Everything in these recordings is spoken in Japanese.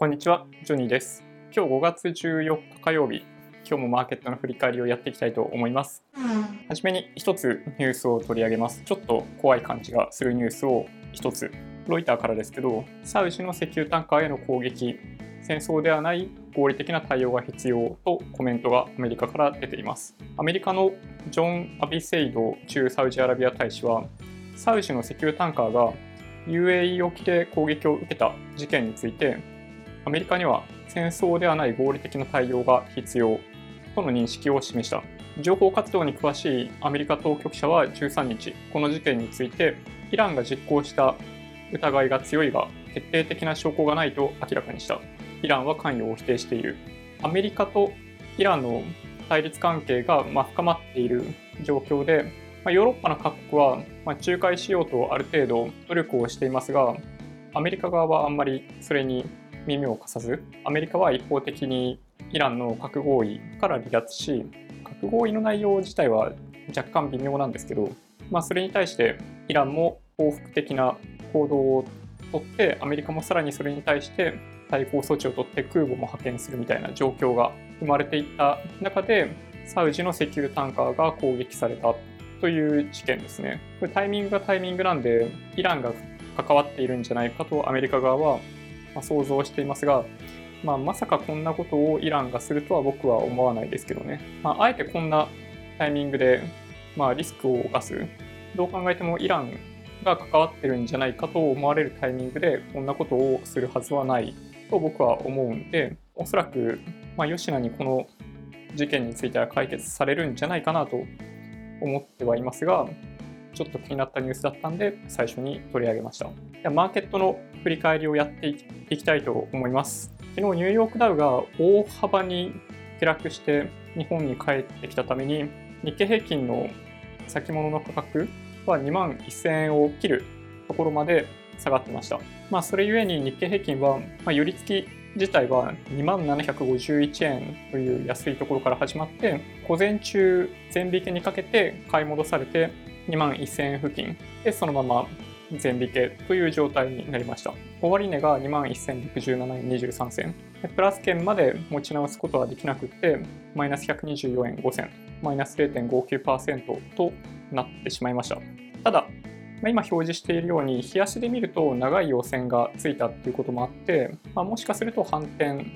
こんにちは、ジョニーです。今日5月14日火曜日、今日もマーケットの振り返りをやっていきたいと思います。はじめに一つニュースを取り上げます。ちょっと怖い感じがするニュースを一つ。ロイターからですけど、サウジの石油タンカーへの攻撃、戦争ではない合理的な対応が必要とコメントがアメリカから出ています。アメリカのジョン・アビセイド駐サウジアラビア大使は、サウジの石油タンカーが UAE 沖で攻撃を受けた事件について、アメリカには戦争ではない合理的な対応が必要との認識を示した。情報活動に詳しいアメリカ当局者は13日、この事件について、イランが実行した疑いが強いが、決定的な証拠がないと明らかにした。イランは関与を否定している。アメリカとイランの対立関係が深まっている状況で、ヨーロッパの各国は仲介しようとある程度努力をしていますが、アメリカ側はあんまりそれに耳を貸さず、アメリカは一方的にイランの核合意から離脱し、核合意の内容自体は若干微妙なんですけど、まあ、それに対してイランも報復的な行動をとって、アメリカもさらにそれに対して対抗措置をとって空母も派遣するみたいな状況が生まれていった中で、サウジの石油タンカーが攻撃されたという事件ですね。これタイミングがタイミングなんで、イランが関わっているんじゃないかとアメリカ側はま想像していますが、まあ、まさかこんなことをイランがするとは僕は思わないですけどね。まあ、あえてこんなタイミングで、まあ、リスクを冒す。どう考えてもイランが関わってるんじゃないかと思われるタイミングでこんなことをするはずはないと僕は思うんで、おそらく、まあ、吉野にこの事件については解決されるんじゃないかなと思ってはいますが、ちょっと気になったニュースだったんで、最初に取り上げました。ではマーケットの振り返りをやっていきたいと思います。昨日ニューヨークダウが大幅に下落して日本に帰ってきたために、日経平均の先物の価格は2万1000円を切るところまで下がってました。まあ、それゆえに日経平均は、まあ、寄り付き自体は2万751円という安いところから始まって、午前中、全引けにかけて買い戻されて、2万1000円付近でそのまま全引けという状態になりました。終値が2万1067円23銭。プラス券まで持ち直すことはできなくて、マイナス124円5銭、マイナス0.59%となってしまいました。ただ、今表示しているように、冷やしで見ると長い陽線がついたっていうこともあって、まあ、もしかすると反転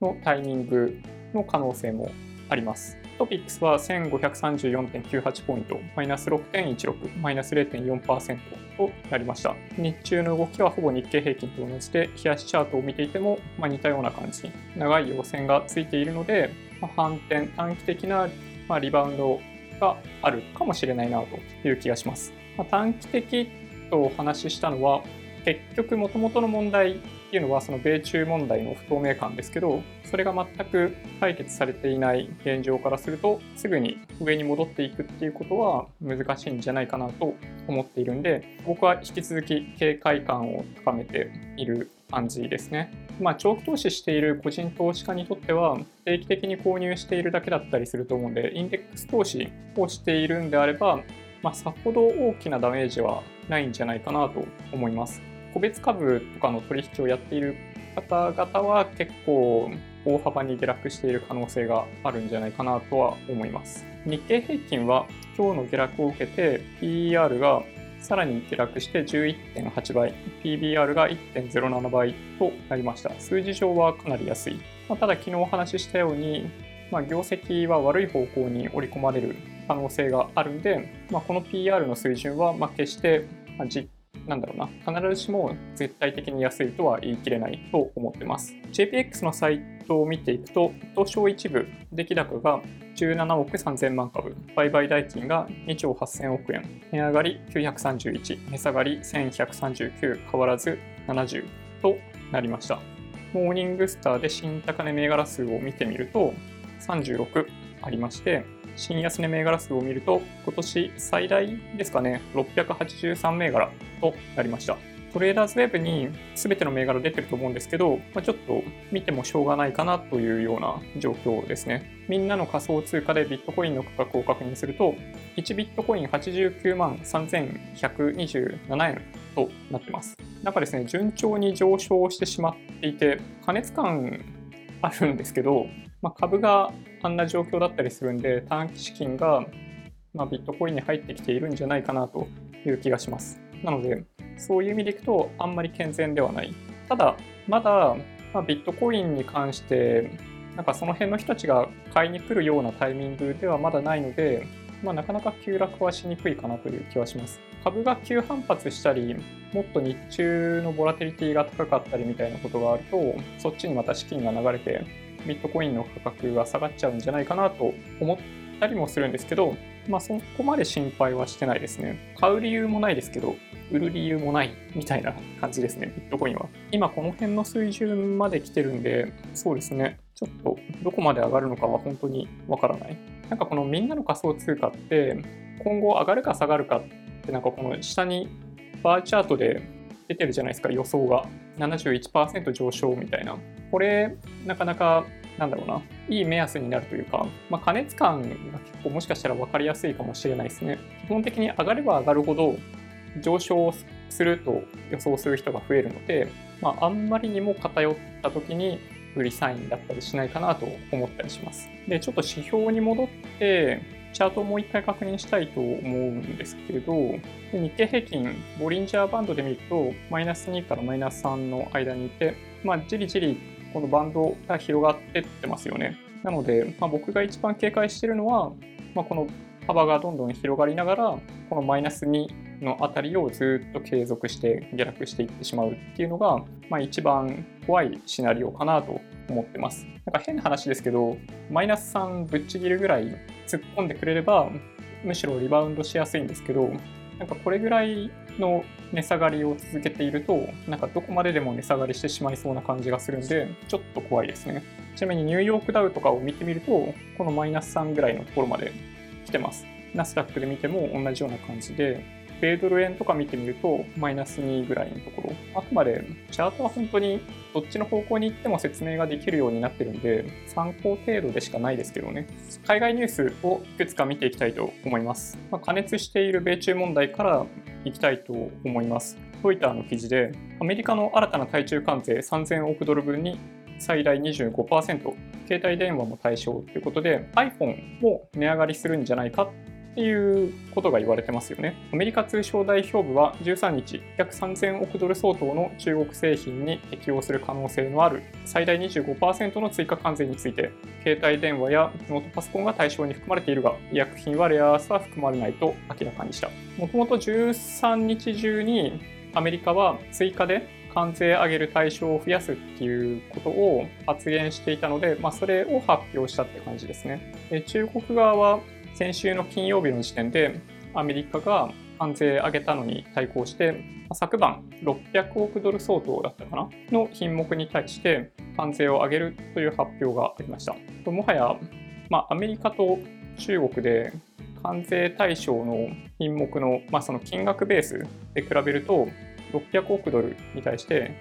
のタイミングの可能性もあります。トピックスは1534.98ポイント、マイナス6.16、マイナス0.4%となりました。日中の動きはほぼ日経平均と同じで、冷やしチャートを見ていても、まあ、似たような感じ、長い陽線がついているので、まあ、反転、短期的な、まあ、リバウンドがあるかもしれないなという気がします。まあ、短期的とお話ししたのは、結局もともとの問題っていうのはその米中問題の不透明感ですけどそれが全く解決されていない現状からするとすぐに上に戻っていくっていうことは難しいんじゃないかなと思っているんで僕は引き続き警戒感を高めている感じですね。まあ、長期投資している個人投資家にとっては定期的に購入しているだけだったりすると思うんでインデックス投資をしているんであればまあ、さほど大きなダメージはないんじゃないかなと思います。個別株とかの取引をやっている方々は結構大幅に下落している可能性があるんじゃないかなとは思います。日経平均は今日の下落を受けて PER がさらに下落して11.8倍、PBR が1.07倍となりました。数字上はかなり安い。まあ、ただ昨日お話ししたように、まあ、業績は悪い方向に織り込まれる可能性があるんで、まあ、この PR の水準はま決して、実なんだろうな、必ずしも絶対的に安いとは言い切れないと思ってます。JPX のサイトを見ていくと、東証一部、出来高が17億3000万株、売買代金が2兆8000億円、値上がり931、値下がり1139、変わらず70となりました。モーニングスターで新高値銘柄数を見てみると、36ありまして、新安値銘柄数を見ると、今年最大ですかね、683銘柄となりました。トレーダーズウェブに全ての銘柄出てると思うんですけど、まあ、ちょっと見てもしょうがないかなというような状況ですね。みんなの仮想通貨でビットコインの価格を確認すると、1ビットコイン89万3127円となってます。なんかですね、順調に上昇してしまっていて、加熱感あるんですけど、まあ、株があんな状況だったりするんで、短期資金がまあビットコインに入ってきているんじゃないかなという気がします。なので、そういう意味でいくと、あんまり健全ではない。ただ、まだ、まあ、ビットコインに関して、なんかその辺の人たちが買いに来るようなタイミングではまだないので、まあ、なかなか急落はしにくいかなという気はします。株が急反発したり、もっと日中のボラテリティが高かったりみたいなことがあると、そっちにまた資金が流れて、ビットコインの価格が下がっちゃうんじゃないかなと思ったりもするんですけど、まあそこまで心配はしてないですね。買う理由もないですけど、売る理由もないみたいな感じですね、ビットコインは。今この辺の水準まで来てるんで、そうですね、ちょっとどこまで上がるのかは本当にわからない。なんかこのみんなの仮想通貨って今後上がるか下がるかってなんかこの下にバーチャートで出てるじゃないですか予想が71%上昇みたいなこれなかなかなんだろうないい目安になるというか、まあ、加熱感が結構もしかしたら分かりやすいかもしれないですね基本的に上がれば上がるほど上昇すると予想する人が増えるので、まあ、あんまりにも偏った時に売りサインだったりしないかなと思ったりします。で、ちょっと指標に戻って、チャートをもう一回確認したいと思うんですけれど、日経平均、ボリンジャーバンドで見ると、マイナス2からマイナス3の間にいて、まあ、じりじりこのバンドが広がってってますよね。なので、まあ、僕が一番警戒してるのは、まあ、この幅がどんどん広がりながら、このマイナス2のあたりをずっと継続して下落していってしまうっていうのが、まあ、一番怖いシナリオかなと思ってます。なんか変な話ですけど、マイナス3ぶっちぎるぐらい突っ込んでくれれば、むしろリバウンドしやすいんですけど、なんかこれぐらいの値下がりを続けていると、なんかどこまででも値下がりしてしまいそうな感じがするんで、ちょっと怖いですね。ちなみにニューヨークダウとかを見てみると、このマイナス3ぐらいのところまで来てます。ナスダックで見ても同じような感じで、米ドル円とか見てみると、マイナス2ぐらいのところ。あくまで、チャートは本当にどっちの方向に行っても説明ができるようになってるんで、参考程度でしかないですけどね。海外ニュースをいくつか見ていきたいと思います。まあ、加熱している米中問題からいきたいと思います。ロイターの記事で、アメリカの新たな対中関税3000億ドル分に最大25%、携帯電話も対象ということで iPhone も値上がりするんじゃないかっていうことが言われてますよね。アメリカ通商代表部は13日、約3000億ドル相当の中国製品に適用する可能性のある最大25%の追加関税について、携帯電話やノートパソコンが対象に含まれているが、医薬品はレアアースは含まれないと明らかにした。もともと13日中にアメリカは追加で関税上げる対象を増やすっていうことを発言していたので、まあ、それを発表したって感じですね。中国側は先週の金曜日の時点でアメリカが関税上げたのに対抗して、昨晩600億ドル相当だったかな？の品目に対して関税を上げるという発表がありました。もはや、まあ、アメリカと中国で関税対象の品目の,、まあその金額ベースで比べると600億ドルに対して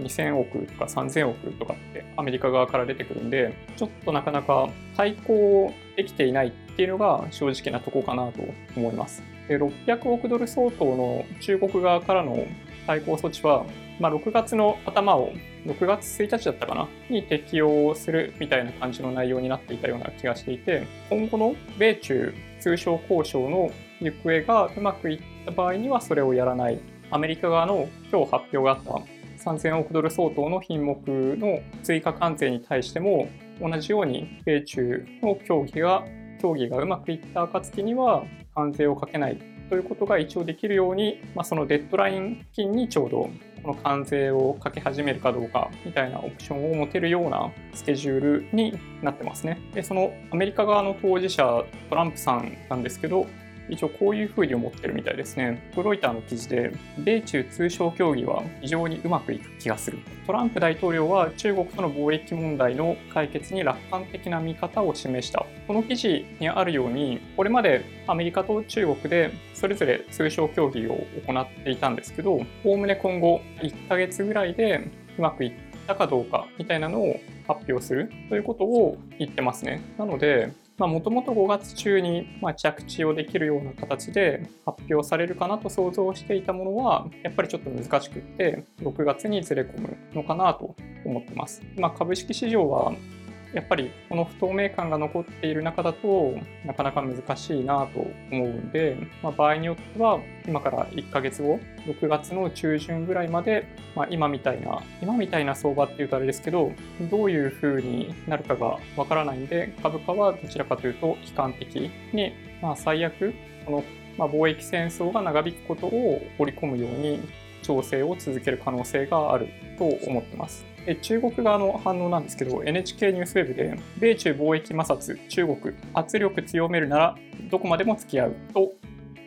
2000億とか3000億とかってアメリカ側から出てくるんで、ちょっとなかなか対抗できていないっていうのが正直なとこかなと思います。で600億ドル相当の中国側からの対抗措置は、まあ、6月の頭を6月1日だったかなに適用するみたいな感じの内容になっていたような気がしていて今後の米中通商交渉の行方がうまくいった場合にはそれをやらないアメリカ側の今日発表があった3000億ドル相当の品目の追加関税に対しても同じように米中の協議が協議がうまくいった暁には関税をかけないということが一応できるように、まあ、そのデッドライン付近にちょうどこの関税をかけ始めるかどうかみたいなオプションを持てるようなスケジュールになってますね。でそのアメリカ側の当事者トランプさんなんですけど一応こういうふうに思ってるみたいですね。ロイターの記事で、米中通商協議は非常にうまくいく気がする。トランプ大統領は中国との貿易問題の解決に楽観的な見方を示した。この記事にあるように、これまでアメリカと中国でそれぞれ通商協議を行っていたんですけど、おおむね今後1ヶ月ぐらいでうまくいったかどうかみたいなのを発表するということを言ってますね。なので、もともと5月中にま着地をできるような形で発表されるかなと想像していたものはやっぱりちょっと難しくって6月にずれ込むのかなと思ってます。まあ、株式市場はやっぱりこの不透明感が残っている中だとなかなか難しいなと思うんで、まあ、場合によっては今から1ヶ月後6月の中旬ぐらいまで、まあ、今みたいな今みたいな相場っていうとあれですけどどういう風になるかがわからないんで株価はどちらかというと悲観的に、まあ、最悪この、貿易戦争が長引くことを織り込むように調整を続ける可能性があると思ってます。で中国側の反応なんですけど NHK ニュースウェブで米中貿易摩擦中国圧力強めるならどこまでも付き合うと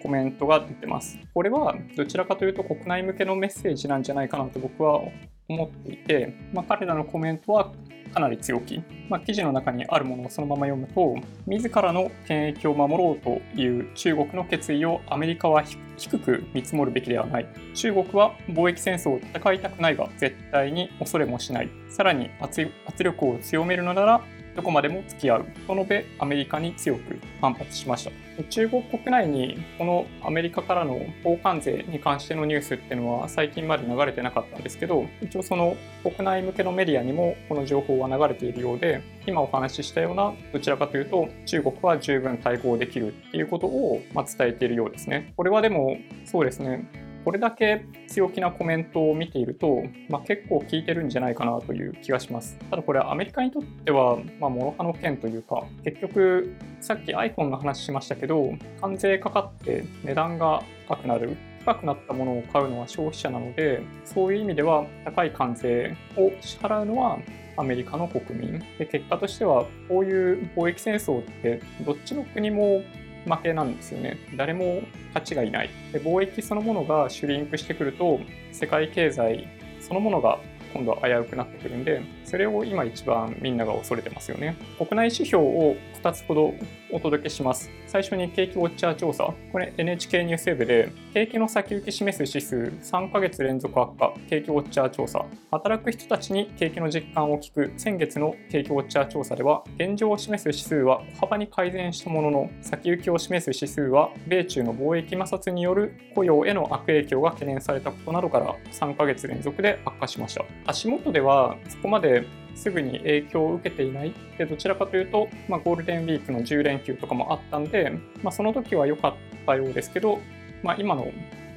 コメントが出てます。これはどちらかというと国内向けのメッセージなんじゃないかなと僕は思っていて、まあ、彼らのコメントはかなり強気、まあ、記事の中にあるものをそのまま読むと自らの権益を守ろうという中国の決意をアメリカは低く見積もるべきではない。中国は貿易戦争を戦いたくないが絶対に恐れもしない。さらに圧力を強めるのならどこまでも付き合う。と述べアメリカに強く反発しました。中国国内にこのアメリカからの交換税に関してのニュースっていうのは最近まで流れてなかったんですけど一応その国内向けのメディアにもこの情報は流れているようで今お話ししたようなどちらかというと中国は十分対抗できるっていうことをま伝えているようですね。これはでもそうですね。これだけ強気なコメントを見ていると、まあ、結構効いてるんじゃないかなという気がします。ただこれアメリカにとっては、まあ、諸刃の剣というか、結局さっき iPhone の話しましたけど、関税かかって値段が高くなる。高くなったものを買うのは消費者なので、そういう意味では高い関税を支払うのはアメリカの国民。で結果としては、こういう貿易戦争ってどっちの国も負けなんですよね。誰も勝ちがいない。で貿易そのものがシュリンクしてくると、世界経済そのものが今度は危うくなってくるんで、それを今一番みんなが恐れてますよね。国内指標を2つほどお届けします。最初に景気ウォッチャー調査。これ NHK ニュースウェブで、景気の先行き示す指数3ヶ月連続悪化、景気ウォッチャー調査。働く人たちに景気の実感を聞く先月の景気ウォッチャー調査では、現状を示す指数は小幅に改善したものの、先行きを示す指数は、米中の貿易摩擦による雇用への悪影響が懸念されたことなどから3ヶ月連続で悪化しました。足元ではそこまですぐに影響を受けていないでどちらかというと、まあ、ゴールデンウィークの10連休とかもあったんで、まあ、その時は良かったようですけど、まあ、今の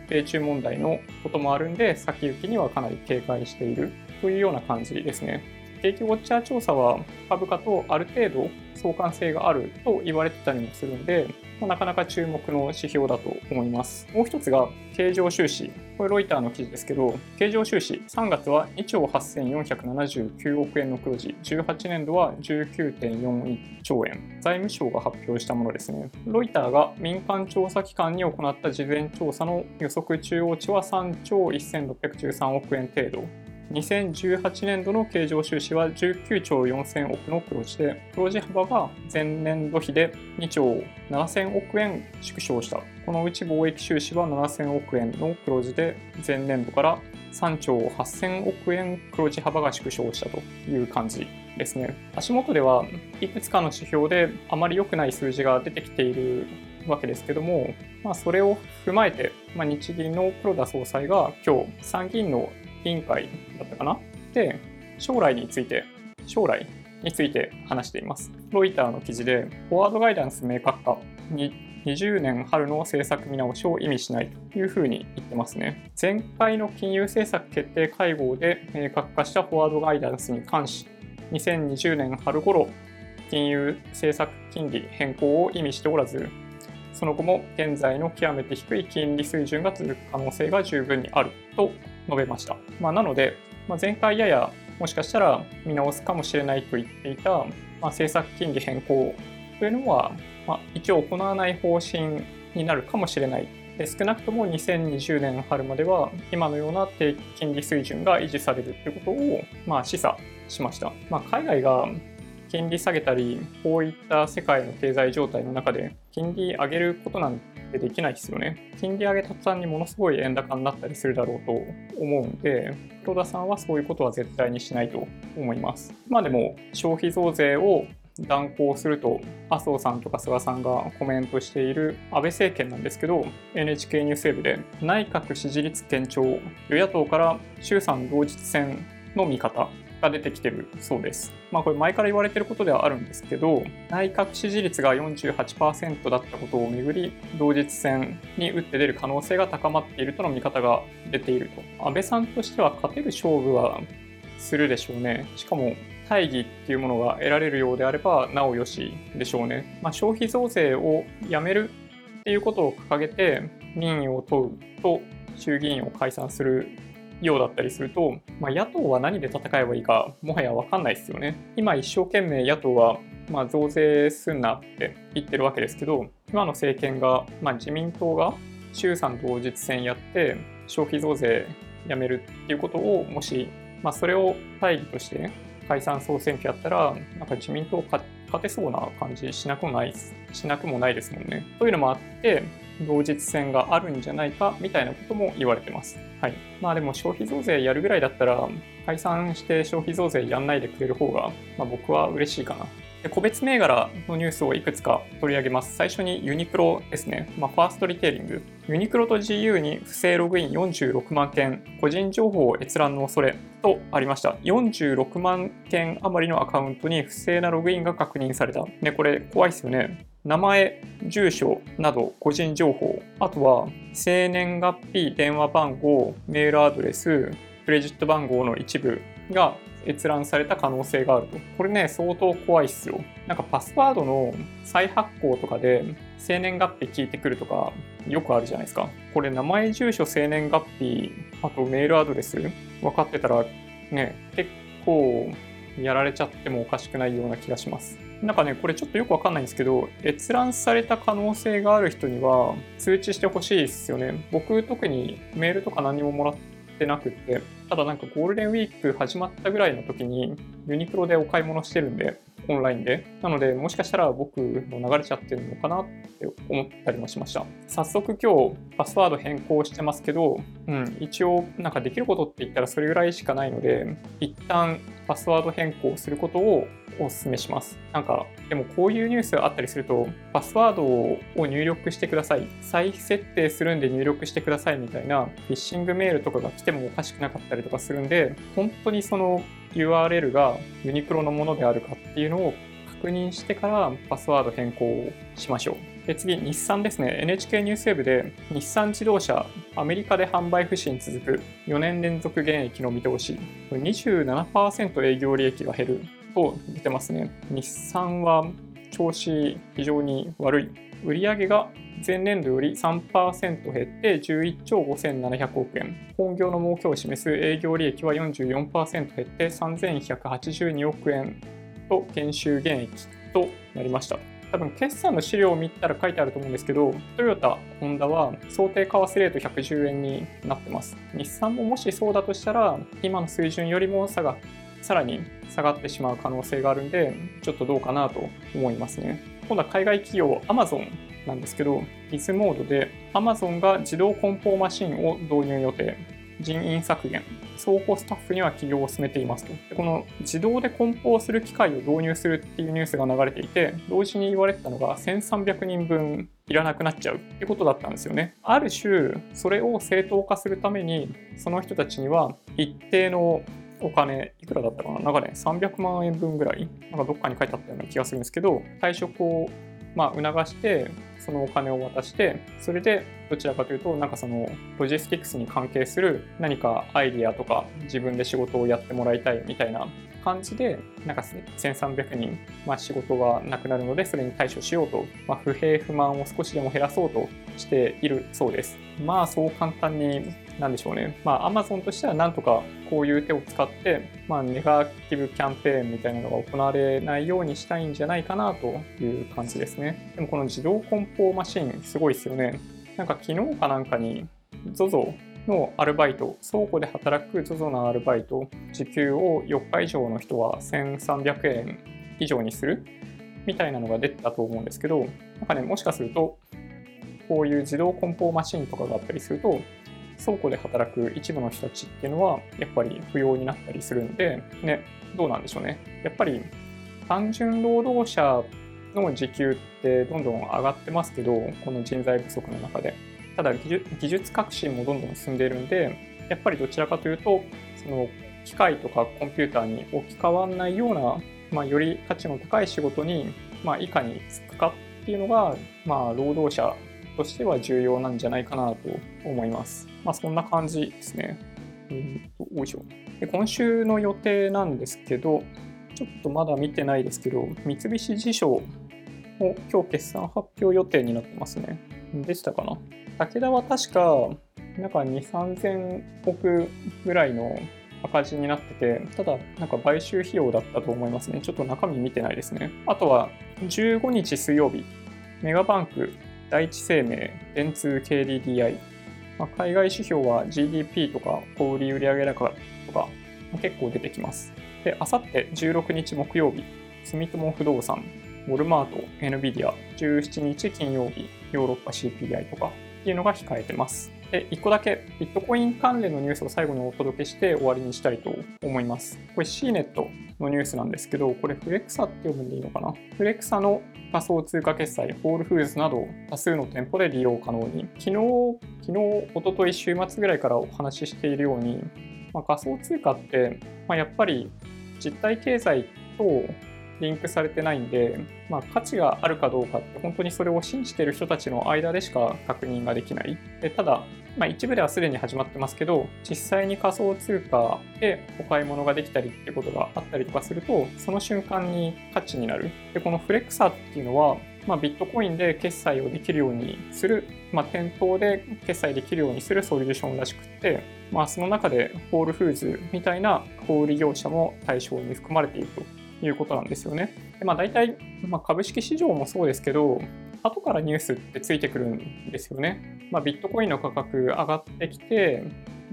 米中問題のこともあるんで先行きにはかなり警戒しているというような感じですね。景気ウォッチャー調査は株価とある程度相関性があると言われてたりもするんで、まあ、なかなか注目の指標だと思います。もう一つが経常収支。これロイターの記事ですけど、経常収支3月は2兆8479億円の黒字、18年度は19.41兆円。財務省が発表したものですね。ロイターが民間調査機関に行った事前調査の予測中央値は3兆1613億円程度。2018年度の経常収支は19兆4000億の黒字で、黒字幅が前年度比で2兆7000億円縮小した。このうち貿易収支は7000億円の黒字で、前年度から3兆8000億円黒字幅が縮小したという感じですね。足元ではいくつかの指標であまり良くない数字が出てきているわけですけども、まあ、それを踏まえて、まあ、日銀の黒田総裁が今日参議院の委員会だったかな？で、将来について、将来について話しています。ロイターの記事で、フォワードガイダンス明確化に20年春の政策見直しを意味しないというふうに言ってますね。前回の金融政策決定会合で明確化したフォワードガイダンスに関し、2020年春頃、金融政策金利変更を意味しておらず、その後も現在の極めて低い金利水準が続く可能性が十分にあると述べました。まあ、なので、まあ、前回ややもしかしたら見直すかもしれないと言っていた、まあ、政策金利変更というのは、まあ、一応行わない方針になるかもしれないで少なくとも2020年春までは今のような低金利水準が維持されるということを、まあ、示唆しました、まあ、海外が金利下げたりこういった世界の経済状態の中で金利上げることなんててできないですよね。金利上げた途端にものすごい円高になったりするだろうと思うんで黒田さんはそういうことは絶対にしないと思います。まあでも消費増税を断行すると麻生さんとか菅さんがコメントしている安倍政権なんですけど NHK ニュースウェブで内閣支持率堅調与野党から衆参同日選の見方が出てきてるそうです。まあこれ前から言われてることではあるんですけど内閣支持率が48%だったことをめぐり同日選に打って出る可能性が高まっているとの見方が出ていると。安倍さんとしては勝てる勝負はするでしょうね。しかも大義っていうものが得られるようであればなおよしでしょうね。まあ、消費増税をやめるっていうことを掲げて民意を問うと衆議院を解散するようだったりすると、まあ、野党は何で戦えばいいかもはや分かんないですよね。今一生懸命野党はまあ増税すんなって言ってるわけですけど今の政権が、まあ、自民党が衆参同日選やって消費増税やめるっていうことをもし、まあ、それを大義として解散総選挙やったら、なんか自民党勝てそうな感じしなくもないしなくもないですもんね。というのもあって、同日戦があるんじゃないかみたいなことも言われてます。はい。まあでも消費増税やるぐらいだったら、解散して消費増税やんないでくれる方が、まあ、僕は嬉しいかなで個別銘柄のニュースをいくつか取り上げます。最初にユニクロですね。まあ、ファーストリテイリング。ユニクロと GU に不正ログイン46万件、個人情報閲覧の恐れとありました。46万件余りのアカウントに不正なログインが確認された。ね、これ怖いですよね。名前、住所など個人情報、あとは生年月日、電話番号、メールアドレス、クレジット番号の一部が閲覧された可能性があると。これね、相当怖いっすよ。なんかパスワードの再発行とかで生年月日聞いてくるとかよくあるじゃないですか。これ名前、住所、生年月日、あとメールアドレス分かってたらね、結構やられちゃってもおかしくないような気がします。なんかね、これちょっとよくわかんないんですけど、閲覧された可能性がある人には通知してほしいですよね。僕特にメールとか何ももらってなくて、ただなんかゴールデンウィーク始まったぐらいの時にユニクロでお買い物してるんで、オンラインで。なので、もしかしたら僕も流れちゃってるのかなって思ったりもしました。早速今日パスワード変更してますけど、うん、一応なんかできることって言ったらそれぐらいしかないので、一旦パスワード変更することをお勧めします。なんか、でもこういうニュースがあったりすると、パスワードを入力してください。再設定するんで入力してくださいみたいなフィッシングメールとかが来てもおかしくなかったりとかするんで、本当にその URL がユニクロのものであるかっていうのを確認してからパスワード変更をしましょう。で次、日産ですね。NHK ニュースウェブで日産自動車、アメリカで販売不振続く4年連続減益の見通し、27%営業利益が減ると出てますね。日産は調子非常に悪い。売上が前年度より3%減って11兆5700億円。本業の儲けを示す営業利益は44%減って3182億円と減収減益となりました。多分決算の資料を見たら書いてあると思うんですけど、トヨタ、ホンダは想定為替レート110円になってます。日産ももしそうだとしたら、今の水準よりも差がさらに下がってしまう可能性があるんで、ちょっとどうかなと思いますね。今度は海外企業、アマゾンなんですけど、ビズモードで Amazon が自動梱包マシンを導入予定。人員削減、倉庫スタッフには起業を進めていますと。この自動で梱包する機械を導入するっていうニュースが流れていて、同時に言われてたのが1300人分いらなくなっちゃうってことだったんですよね。ある種、それを正当化するために、その人たちには一定のお金、いくらだったかな？なんかね、300万円分ぐらい、なんかどっかに書いてあったような気がするんですけど、退職をまあ、促して、そのお金を渡して、それでどちらかというと、なんかそのロジスティックスに関係する何かアイディアとか自分で仕事をやってもらいたいみたいな感じで、なんか1300人、まあ、仕事がなくなるので、それに対処しようと、まあ、不平不満を少しでも減らそうとしているそうです。まあ、そう簡単に、なんでしょうね。まあ、Amazon としてはなんとかこういう手を使って、まあ、ネガティブキャンペーンみたいなのが行われないようにしたいんじゃないかなという感じですね。でもこの自動梱包マシン、すごいですよね。なんか昨日かなんかに ZOZO のアルバイト、倉庫で働く ZOZO のアルバイト、時給を4日以上の人は1300円以上にするみたいなのが出たと思うんですけど、なんかね、もしかすると、こういう自動梱包マシンとかがあったりすると、倉庫で働く一部の人たちっていうのは、やっぱり不要になったりするんで、ね、どうなんでしょうね。やっぱり単純労働者の時給ってどんどん上がってますけど、この人材不足の中で。ただ技術革新もどんどん進んでいるんで、やっぱりどちらかというと、その機械とかコンピューターに置き換わらないような、まあ、より価値の高い仕事に、まあ、いかに就くかっていうのが、まあ、労働者としては重要なんじゃないかなと思います。まあ、そんな感じですね。うんよいしょで今週の予定なんですけど、ちょっとまだ見てないですけど、三菱地所も今日決算発表予定になってますね。でしたかな武田は確か、なんか2、3000億ぐらいの赤字になってて、ただ、なんか買収費用だったと思いますね。ちょっと中身見てないですね。あとは、15日水曜日、メガバンク、第一生命、電通 KDDI、まあ、海外指標は GDP とか小売売上高とか、まあ、結構出てきます。で、あさって16日木曜日、住友不動産、ウォルマート、NVIDIA、17日金曜日、ヨーロッパ CPI とかっていうのが控えてます。で、1個だけビットコイン関連のニュースを最後にお届けして終わりにしたいと思います。これ CNET のニュースなんですけど、これフレクサって読むんでいいのかな？フレクサの仮想通貨決済、ホールフーズなど多数の店舗で利用可能に。昨日、昨日、おととい週末ぐらいからお話ししているように、まあ、仮想通貨って、まあ、やっぱり実体経済とリンクされてないんで、まあ、価値があるかどうかって本当にそれを信じている人たちの間でしか確認ができない。でただ、まあ、一部ではすでに始まってますけど、実際に仮想通貨でお買い物ができたりってことがあったりとかすると、その瞬間に価値になる。で、このフレクサっていうのは、まあ、ビットコインで決済をできるようにする、まあ、店頭で決済できるようにするソリューションらしくって、まあ、その中でホールフーズみたいな小売業者も対象に含まれているということなんですよね。でまあ、大体、まあ、株式市場もそうですけど、後からニュースってついてくるんですよね。まあ、ビットコインの価格上がってきて、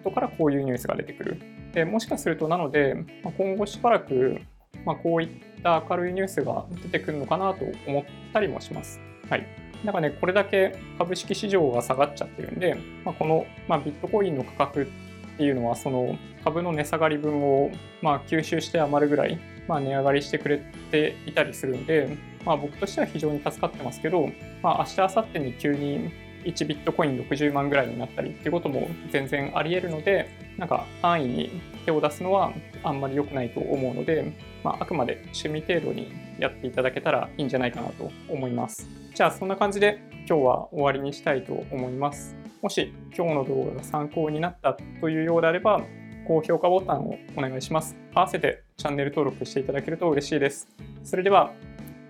後からこういうニュースが出てくる。でもしかすると、なので、まあ、今後しばらく、まあ、こういった明るいニュースが出てくるのかなと思ったりもします。はい。なんかね、これだけ株式市場が下がっちゃってるんで、まあ、この、まあ、ビットコインの価格っていうのは、その株の値下がり分を、まあ、吸収して余るぐらいまあ、値上がりしてくれていたりするんで、まあ、僕としては非常に助かってますけど、まあ、明日、明後日に急に1ビットコイン60万ぐらいになったりっていうことも全然あり得るので、なんか安易に手を出すのはあんまり良くないと思うので、まあ、あくまで趣味程度にやっていただけたらいいんじゃないかなと思います。じゃあそんな感じで今日は終わりにしたいと思います。もし今日の動画が参考になったというようであれば、高評価ボタンをお願いします。合わせてチャンネル登録していただけると嬉しいです。それでは、